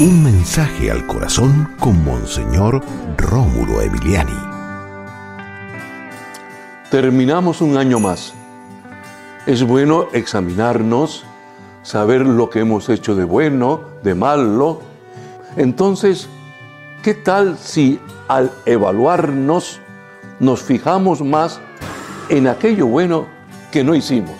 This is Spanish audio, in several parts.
Un mensaje al corazón con Monseñor Rómulo Emiliani. Terminamos un año más. Es bueno examinarnos, saber lo que hemos hecho de bueno, de malo. Entonces, ¿qué tal si al evaluarnos nos fijamos más en aquello bueno que no hicimos?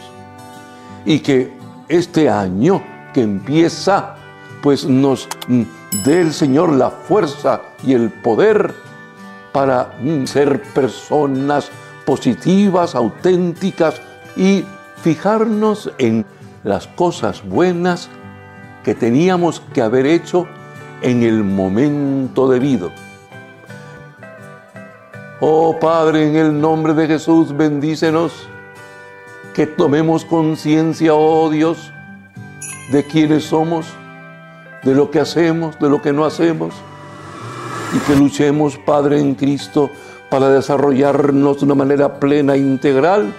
Y que este año que empieza pues nos mm, dé el Señor la fuerza y el poder para mm, ser personas positivas, auténticas y fijarnos en las cosas buenas que teníamos que haber hecho en el momento debido. Oh Padre, en el nombre de Jesús, bendícenos, que tomemos conciencia, oh Dios, de quiénes somos de lo que hacemos, de lo que no hacemos, y que luchemos, Padre, en Cristo para desarrollarnos de una manera plena integral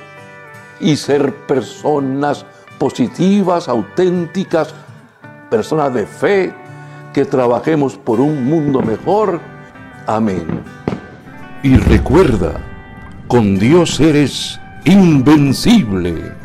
y ser personas positivas, auténticas, personas de fe, que trabajemos por un mundo mejor. Amén. Y recuerda, con Dios eres invencible.